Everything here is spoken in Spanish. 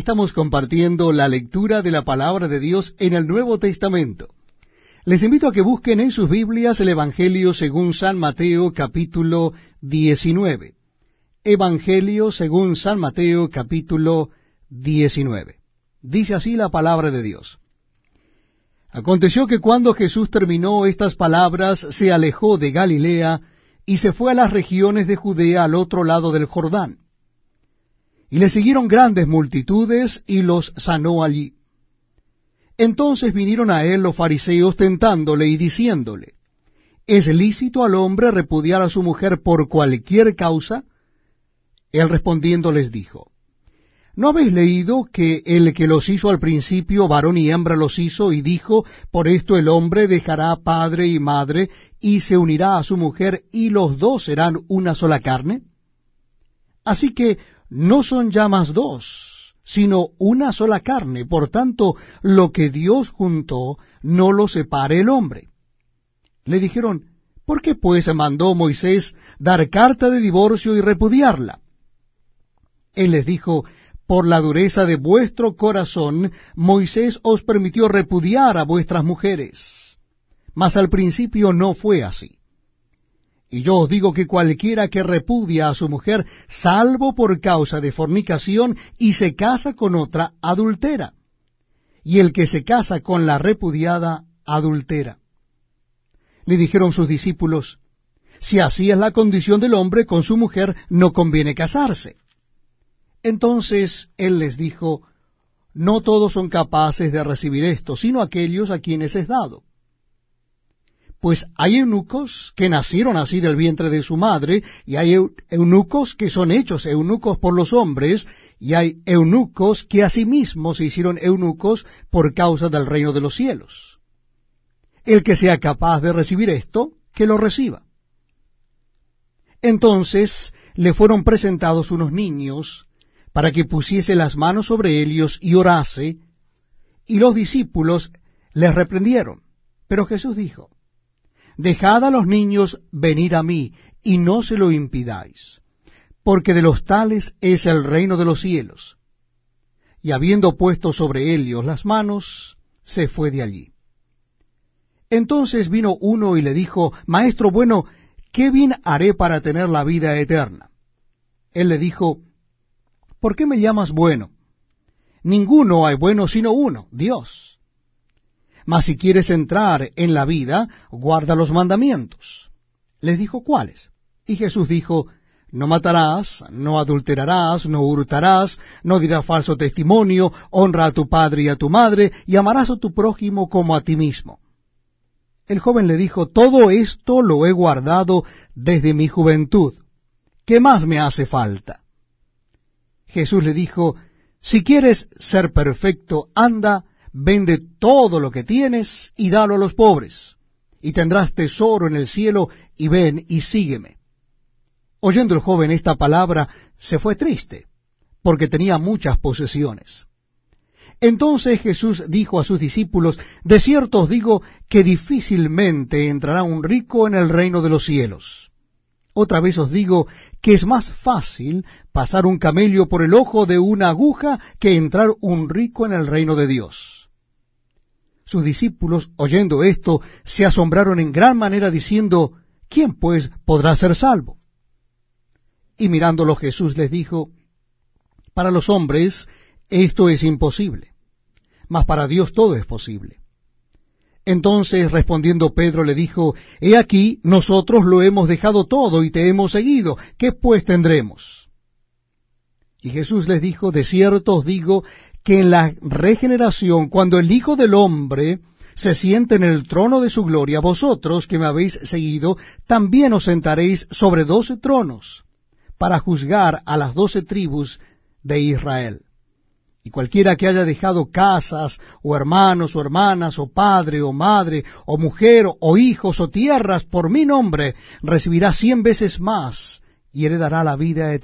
Estamos compartiendo la lectura de la palabra de Dios en el Nuevo Testamento. Les invito a que busquen en sus Biblias el Evangelio según San Mateo capítulo 19. Evangelio según San Mateo capítulo 19. Dice así la palabra de Dios. Aconteció que cuando Jesús terminó estas palabras, se alejó de Galilea y se fue a las regiones de Judea al otro lado del Jordán y le siguieron grandes multitudes y los sanó allí. Entonces vinieron a él los fariseos tentándole y diciéndole, ¿es lícito al hombre repudiar a su mujer por cualquier causa? Él respondiendo les dijo, ¿no habéis leído que el que los hizo al principio, varón y hembra los hizo, y dijo, por esto el hombre dejará padre y madre, y se unirá a su mujer, y los dos serán una sola carne? Así que no son ya más dos, sino una sola carne. Por tanto, lo que Dios juntó, no lo separe el hombre. Le dijeron, ¿por qué pues mandó Moisés dar carta de divorcio y repudiarla? Él les dijo, por la dureza de vuestro corazón, Moisés os permitió repudiar a vuestras mujeres. Mas al principio no fue así. Y yo os digo que cualquiera que repudia a su mujer, salvo por causa de fornicación, y se casa con otra, adultera. Y el que se casa con la repudiada, adultera. Le dijeron sus discípulos, si así es la condición del hombre con su mujer, no conviene casarse. Entonces él les dijo, no todos son capaces de recibir esto, sino aquellos a quienes es dado pues hay eunucos que nacieron así del vientre de su madre, y hay eunucos que son hechos eunucos por los hombres, y hay eunucos que asimismo se hicieron eunucos por causa del reino de los cielos. El que sea capaz de recibir esto, que lo reciba. Entonces le fueron presentados unos niños para que pusiese las manos sobre ellos y orase, y los discípulos les reprendieron. Pero Jesús dijo, Dejad a los niños venir a mí, y no se lo impidáis, porque de los tales es el reino de los cielos. Y habiendo puesto sobre ellos las manos, se fue de allí. Entonces vino uno y le dijo, Maestro bueno, ¿qué bien haré para tener la vida eterna? Él le dijo, ¿por qué me llamas bueno? Ninguno hay bueno sino uno, Dios. Mas si quieres entrar en la vida, guarda los mandamientos. Les dijo, ¿cuáles? Y Jesús dijo, no matarás, no adulterarás, no hurtarás, no dirás falso testimonio, honra a tu padre y a tu madre, y amarás a tu prójimo como a ti mismo. El joven le dijo, todo esto lo he guardado desde mi juventud. ¿Qué más me hace falta? Jesús le dijo, si quieres ser perfecto, anda, vende todo lo que tienes y dalo a los pobres, y tendrás tesoro en el cielo, y ven y sígueme. Oyendo el joven esta palabra, se fue triste, porque tenía muchas posesiones. Entonces Jesús dijo a sus discípulos, De cierto os digo que difícilmente entrará un rico en el reino de los cielos. Otra vez os digo que es más fácil pasar un camello por el ojo de una aguja que entrar un rico en el reino de Dios. Sus discípulos, oyendo esto, se asombraron en gran manera, diciendo, ¿quién pues podrá ser salvo? Y mirándolo Jesús les dijo, para los hombres esto es imposible, mas para Dios todo es posible. Entonces respondiendo Pedro le dijo, He aquí, nosotros lo hemos dejado todo y te hemos seguido, ¿qué pues tendremos? Y Jesús les dijo, De cierto os digo que en la regeneración, cuando el Hijo del Hombre se siente en el trono de su gloria, vosotros que me habéis seguido, también os sentaréis sobre doce tronos, para juzgar a las doce tribus de Israel. Y cualquiera que haya dejado casas, o hermanos, o hermanas, o padre, o madre, o mujer, o hijos, o tierras, por mi nombre, recibirá cien veces más, y heredará la vida eterna.